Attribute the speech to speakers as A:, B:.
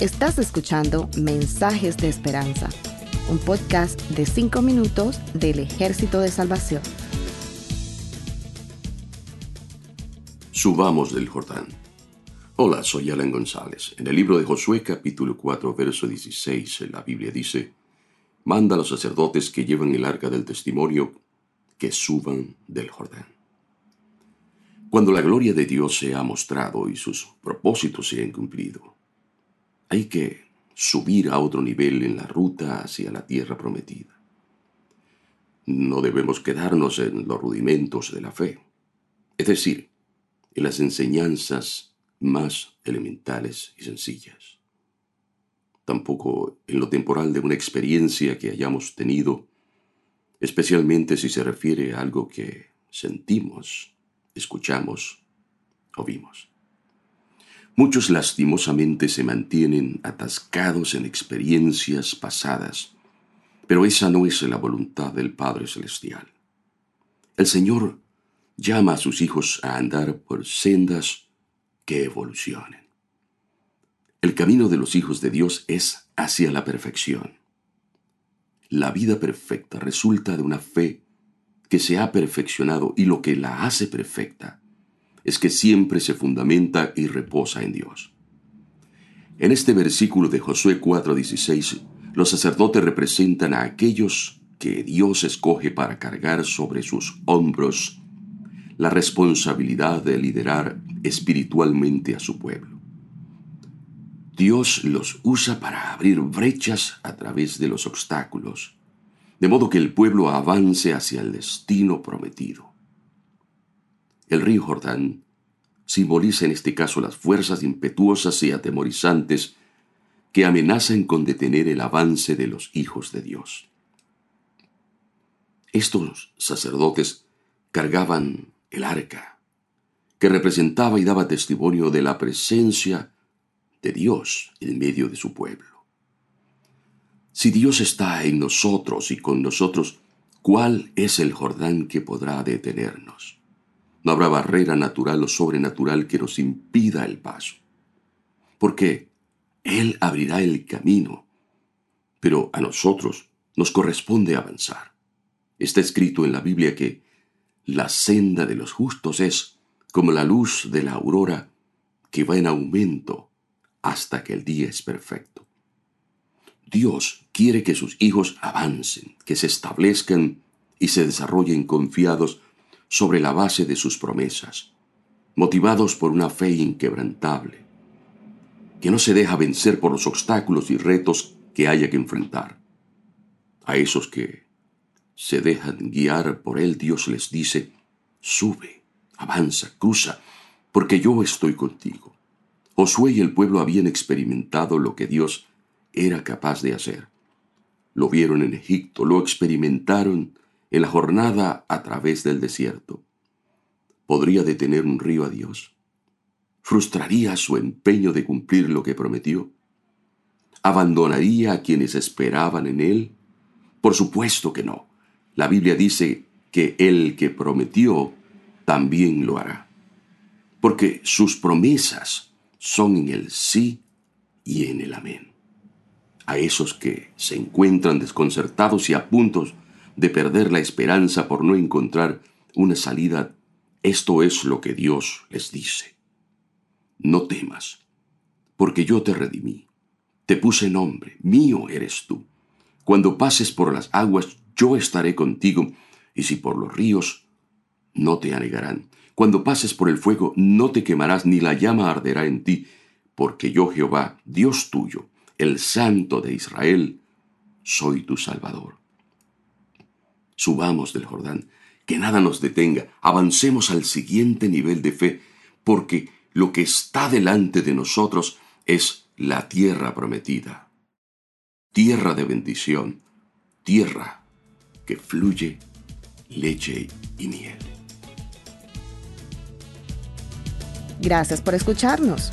A: Estás escuchando Mensajes de Esperanza, un podcast de 5 minutos del Ejército de Salvación.
B: Subamos del Jordán. Hola, soy Alan González. En el libro de Josué capítulo 4, verso 16, la Biblia dice, Manda a los sacerdotes que llevan el arca del testimonio que suban del Jordán. Cuando la gloria de Dios se ha mostrado y sus propósitos se han cumplido, hay que subir a otro nivel en la ruta hacia la tierra prometida. No debemos quedarnos en los rudimentos de la fe, es decir, en las enseñanzas más elementales y sencillas. Tampoco en lo temporal de una experiencia que hayamos tenido, especialmente si se refiere a algo que sentimos, escuchamos o vimos. Muchos lastimosamente se mantienen atascados en experiencias pasadas, pero esa no es la voluntad del Padre Celestial. El Señor llama a sus hijos a andar por sendas que evolucionen. El camino de los hijos de Dios es hacia la perfección. La vida perfecta resulta de una fe que se ha perfeccionado y lo que la hace perfecta es que siempre se fundamenta y reposa en Dios. En este versículo de Josué 4:16, los sacerdotes representan a aquellos que Dios escoge para cargar sobre sus hombros la responsabilidad de liderar espiritualmente a su pueblo. Dios los usa para abrir brechas a través de los obstáculos, de modo que el pueblo avance hacia el destino prometido. El río Jordán simboliza en este caso las fuerzas impetuosas y atemorizantes que amenazan con detener el avance de los hijos de Dios. Estos sacerdotes cargaban el arca, que representaba y daba testimonio de la presencia de Dios en medio de su pueblo. Si Dios está en nosotros y con nosotros, ¿cuál es el Jordán que podrá detenernos? No habrá barrera natural o sobrenatural que nos impida el paso. Porque Él abrirá el camino, pero a nosotros nos corresponde avanzar. Está escrito en la Biblia que la senda de los justos es como la luz de la aurora que va en aumento hasta que el día es perfecto. Dios quiere que sus hijos avancen, que se establezcan y se desarrollen confiados sobre la base de sus promesas, motivados por una fe inquebrantable, que no se deja vencer por los obstáculos y retos que haya que enfrentar. A esos que se dejan guiar por él, Dios les dice, sube, avanza, cruza, porque yo estoy contigo. Josué y el pueblo habían experimentado lo que Dios era capaz de hacer. Lo vieron en Egipto, lo experimentaron en la jornada a través del desierto. ¿Podría detener un río a Dios? ¿Frustraría su empeño de cumplir lo que prometió? ¿Abandonaría a quienes esperaban en él? Por supuesto que no. La Biblia dice que el que prometió también lo hará. Porque sus promesas son en el sí y en el amén. A esos que se encuentran desconcertados y a puntos de perder la esperanza por no encontrar una salida, esto es lo que Dios les dice. No temas, porque yo te redimí, te puse nombre, mío eres tú. Cuando pases por las aguas, yo estaré contigo, y si por los ríos, no te anegarán. Cuando pases por el fuego, no te quemarás, ni la llama arderá en ti, porque yo Jehová, Dios tuyo, el Santo de Israel, soy tu Salvador subamos del Jordán, que nada nos detenga, avancemos al siguiente nivel de fe, porque lo que está delante de nosotros es la tierra prometida, tierra de bendición, tierra que fluye leche y miel.
A: Gracias por escucharnos.